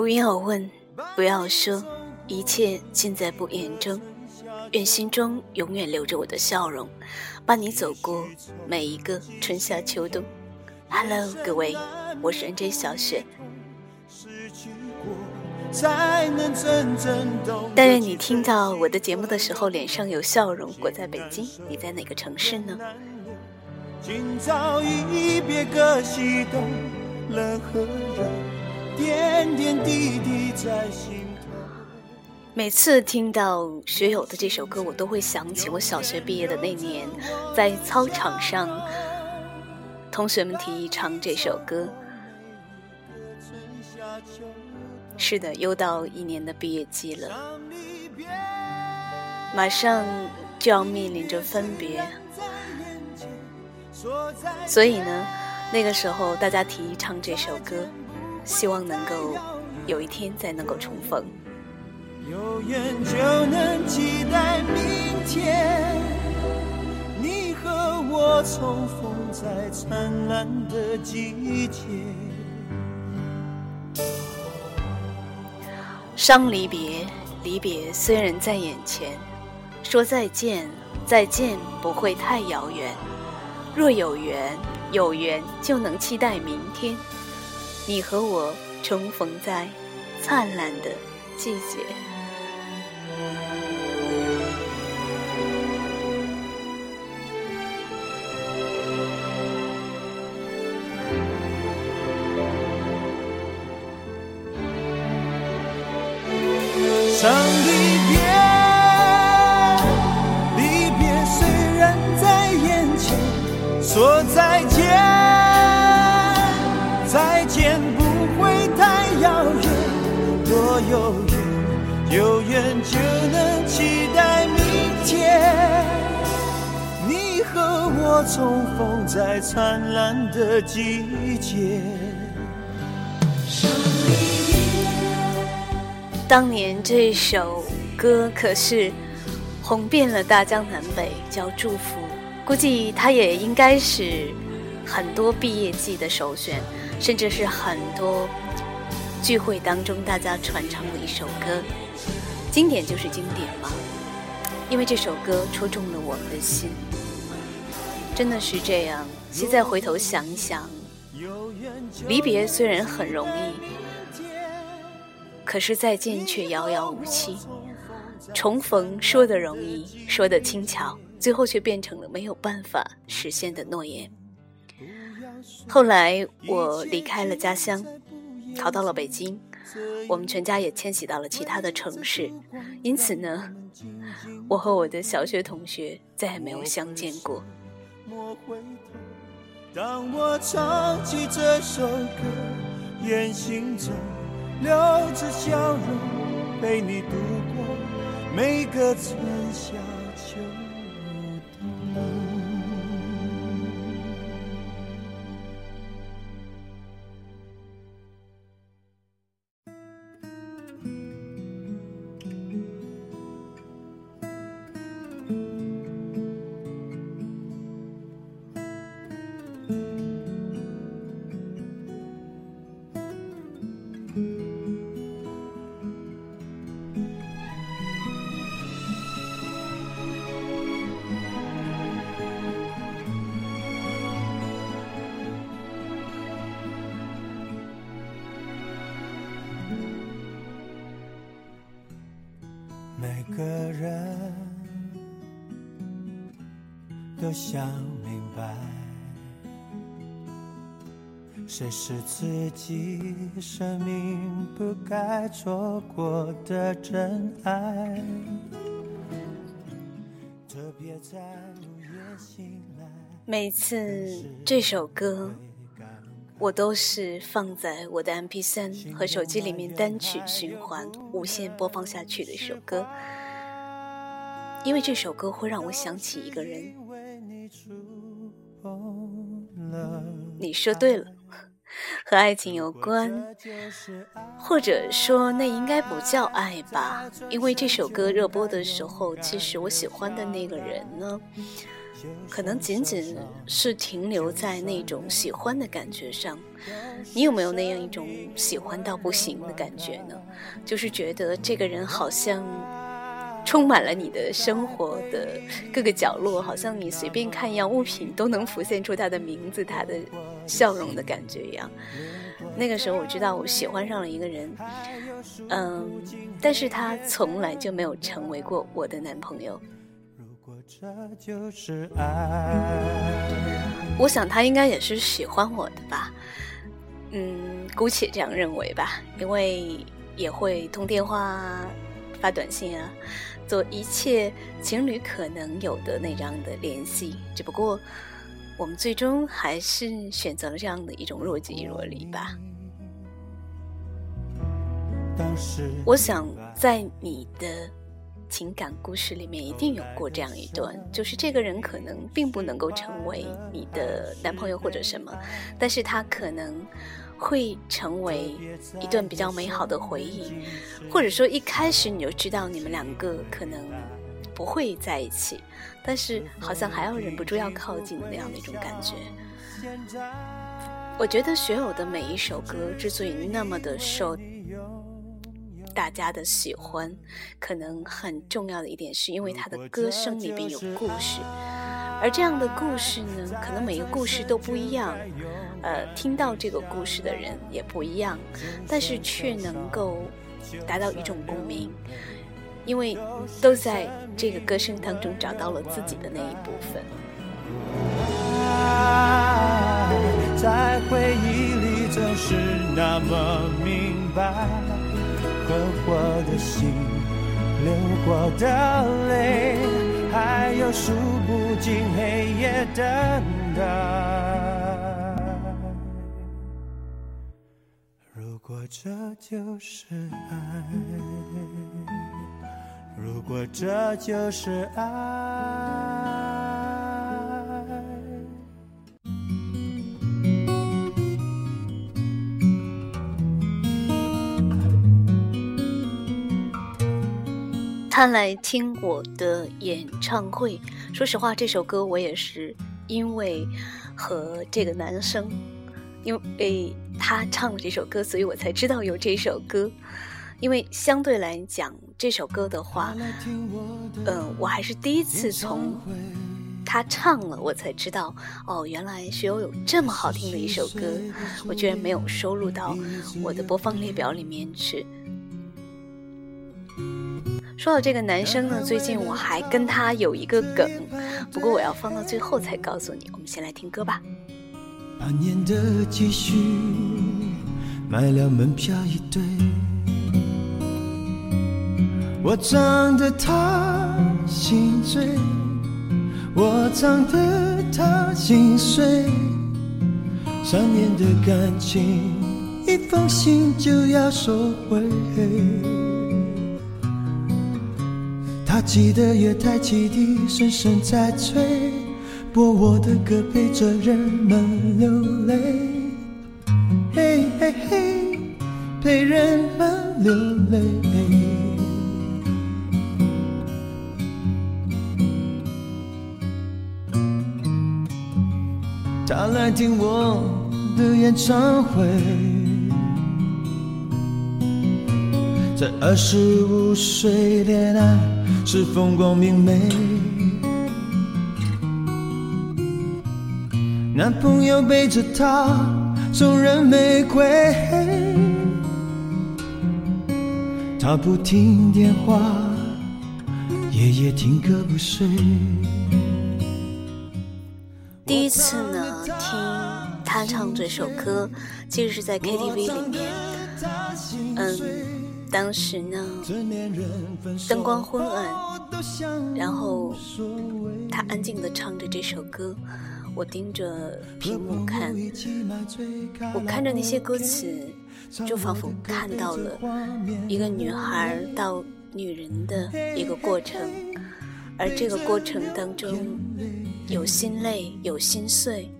不要问，不要说，一切尽在不言中。愿心中永远留着我的笑容，伴你走过每一个春夏秋冬。Hello，各位。我是 NJ 小雪，但愿你听到我的节目的时候脸上有笑容。我在北京，你在哪个城市呢？今朝一别各西东，冷和热，点点滴滴在心头。每次听到学友的这首歌，我都会想起我小学毕业的那年，在操场上。同学们提议唱这首歌。是的，又到一年的毕业季了，马上就要面临着分别，所以呢，那个时候大家提议唱这首歌，希望能够有一天再能够重逢。有缘就能期待明天。你和我重逢在灿烂的季节。伤离别，离别虽然在眼前，说再见，再见不会太遥远。若有缘，有缘就能期待明天，你和我重逢在灿烂的季节。伤离别，离别虽然在眼前，说再见，有缘就能期待明天，你和我重逢在灿烂的季节。当年这首歌可是红遍了大江南北，叫《祝福》，估计它也应该是很多毕业季的首选，甚至是很多聚会当中大家传唱的一首歌。经典就是经典嘛，因为这首歌戳中了我们的心，真的是这样。现在回头想一想，离别虽然很容易。可是再见却遥遥无期，重逢说的容易，说的轻巧，最后却变成了没有办法实现的诺言。后来我离开了家乡，逃到了北京，我们全家也迁徙到了其他的城市，因此呢，我和我的小学同学再也没有相见过。当我唱起这首歌，眼心中。留着笑容，陪你度过每个春夏都想明白，谁是自己生命不该错过的真爱。特别在午夜醒来，每次这首歌。我都是放在我的 MP 三和手机里面单曲循环、无限播放下去的一首歌，因为这首歌会让我想起一个人。你说对了，和爱情有关，或者说那应该不叫爱吧？因为这首歌热播的时候，其实我喜欢的那个人呢？可能仅仅是停留在那种喜欢的感觉上，你有没有那样一种喜欢到不行的感觉呢？就是觉得这个人好像充满了你的生活的各个角落，好像你随便看一样物品都能浮现出他的名字、他的笑容的感觉一样。那个时候我知道我喜欢上了一个人，嗯，但是他从来就没有成为过我的男朋友。这就是爱。我想他应该也是喜欢我的吧，嗯，姑且这样认为吧，因为也会通电话、发短信啊，做一切情侣可能有的那样的联系。只不过，我们最终还是选择了这样的一种若即若离吧。我想在你的。情感故事里面一定有过这样一段，就是这个人可能并不能够成为你的男朋友或者什么，但是他可能会成为一段比较美好的回忆，或者说一开始你就知道你们两个可能不会在一起，但是好像还要忍不住要靠近的那样的一种感觉。我觉得学友的每一首歌之所以那么的受。大家的喜欢，可能很重要的一点是因为他的歌声里边有故事，而这样的故事呢，可能每一个故事都不一样，呃，听到这个故事的人也不一样，但是却能够达到一种共鸣，因为都在这个歌声当中找到了自己的那一部分。在回忆里总是那么明白。刻过的心，流过的泪，还有数不尽黑夜等待。如果这就是爱，如果这就是爱。他来听我的演唱会。说实话，这首歌我也是因为和这个男生，因为他唱了这首歌，所以我才知道有这首歌。因为相对来讲，这首歌的话，嗯，我还是第一次从他唱了，我才知道哦，原来学友有这么好听的一首歌，我居然没有收录到我的播放列表里面去。说到这个男生呢，最近我还跟他有一个梗，不过我要放到最后才告诉你。我们先来听歌吧。半年的积蓄买了门票一对，我唱得他心醉，我唱得他心碎，三年的感情，一封信就要收回。他记得月台汽笛声声在催，播我的歌陪着人们流泪，嘿嘿嘿，陪人们流泪。他来听我的演唱会，在二十五岁恋爱。是风光明媚，男朋友背着她送人玫瑰，她不听电话，夜夜听歌不睡。第一次呢，听他唱这首歌，其实是在 KTV 里面。嗯，当时呢，灯光昏暗，然后他安静的唱着这首歌。我盯着屏幕看，我看着那些歌词，就仿佛看到了一个女孩到女人的一个过程，而这个过程当中有心累，有心碎，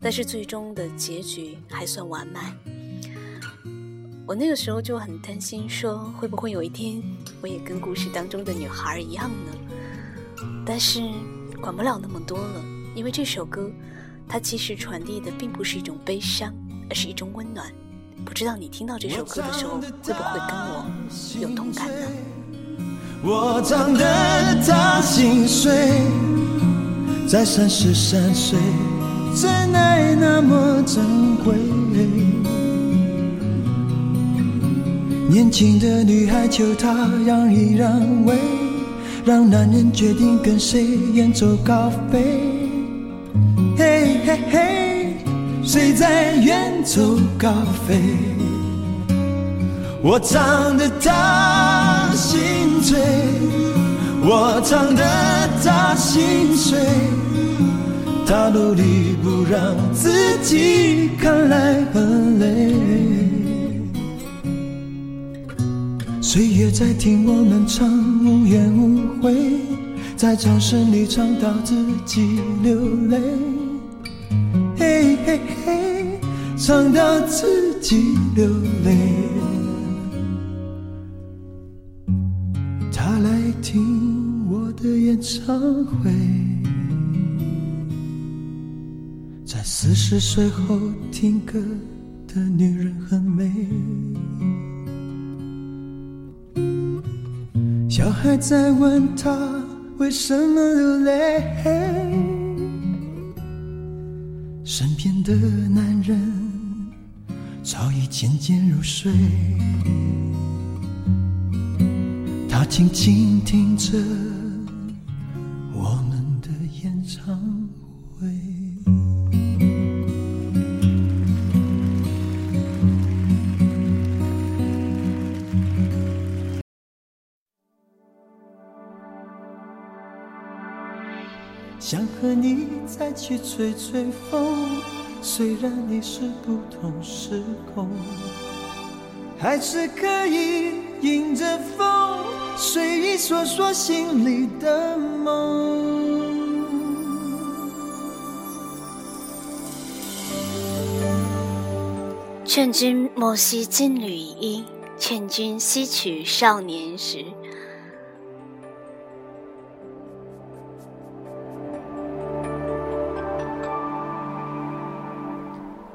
但是最终的结局还算完满。我那个时候就很担心，说会不会有一天我也跟故事当中的女孩一样呢？但是管不了那么多了。因为这首歌，它其实传递的并不是一种悲伤，而是一种温暖。不知道你听到这首歌的时候，会不会跟我有同感呢？我唱得他心碎，在三十三岁，真爱那么珍贵。年轻的女孩求他让一让位，让男人决定跟谁远走高飞。谁在远走高飞？我唱得他心醉，我唱得他心碎，他努力不让自己看来很累。岁月在听我们唱，无怨无悔，在掌声里唱到自己流泪。嘿嘿，唱到自己流泪。他来听我的演唱会，在四十岁后听歌的女人很美。小孩在问他为什么流泪。的男人早已渐渐入睡，他静静听着我们的演唱会。想和你再去吹吹风，虽然你是不同时空，还是可以迎着风，随意说说心里的梦。劝君莫惜金缕衣，劝君惜取少年时。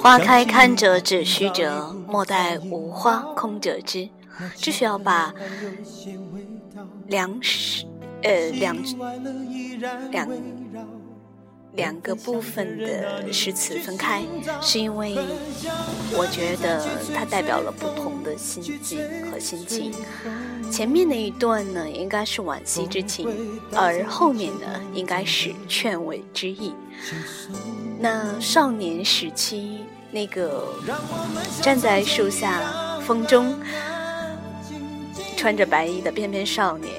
花开堪折直须折，莫待无花空折枝。只需要把两诗，呃两两两个部分的诗词分开，是因为我觉得它代表了不同的心境和心情。前面那一段呢，应该是惋惜之情，而后面呢，应该是劝慰之意。那少年时期。那个站在树下风中穿着白衣的翩翩少年，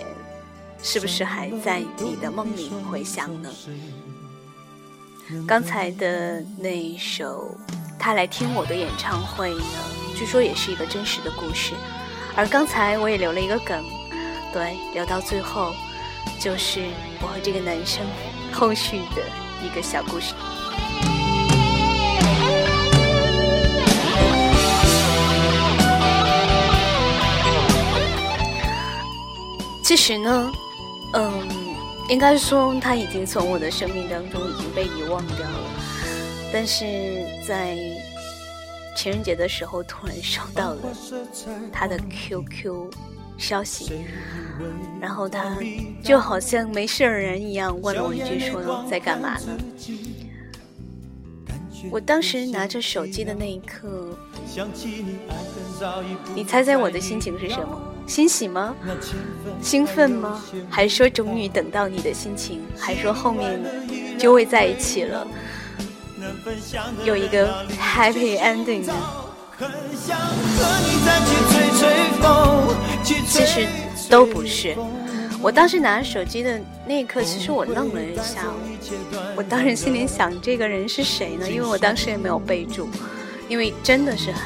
是不是还在你的梦里回响呢？刚才的那一首《他来听我的演唱会》呢，据说也是一个真实的故事。而刚才我也留了一个梗，对，留到最后就是我和这个男生后续的一个小故事。其实呢，嗯，应该说他已经从我的生命当中已经被遗忘掉了。但是在情人节的时候，突然收到了他的 QQ 消息，然后他就好像没事人一样问了我一句：“说在干嘛呢？”我当时拿着手机的那一刻，你猜猜我的心情是什么？欣喜吗？兴奋吗？还说终于等到你的心情？还说后面就会在一起了？有一个 happy ending 呢？其实都不是。我当时拿着手机的那一刻，其实我愣了一下。我当时心里想，这个人是谁呢？因为我当时也没有备注，因为真的是很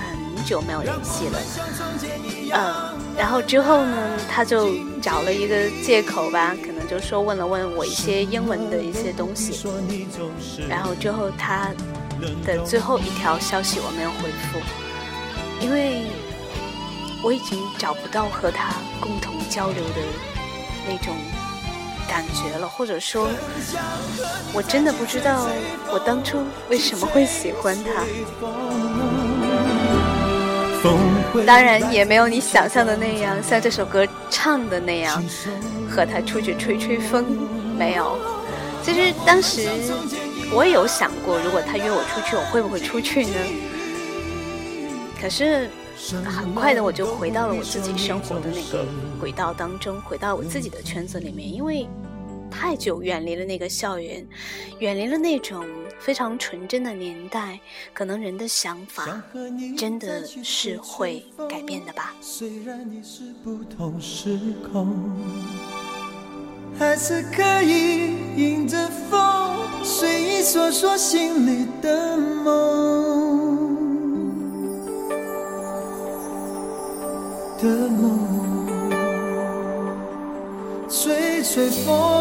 久没有联系了。嗯，然后之后呢，他就找了一个借口吧，可能就说问了问我一些英文的一些东西。然后之后他的最后一条消息我没有回复，因为我已经找不到和他共同交流的。那种感觉了，或者说，我真的不知道我当初为什么会喜欢他。当然，也没有你想象的那样，像这首歌唱的那样，和他出去吹吹风。没有，其实当时我也有想过，如果他约我出去，我会不会出去呢？可是。很快的，我就回到了我自己生活的那个轨道当中，回到我自己的圈子里面。因为太久远离了那个校园，远离了那种非常纯真的年代，可能人的想法真的是会改变的吧。虽然你是不同时空，还是可以迎着风，随意说说心里的梦。的梦，吹吹风。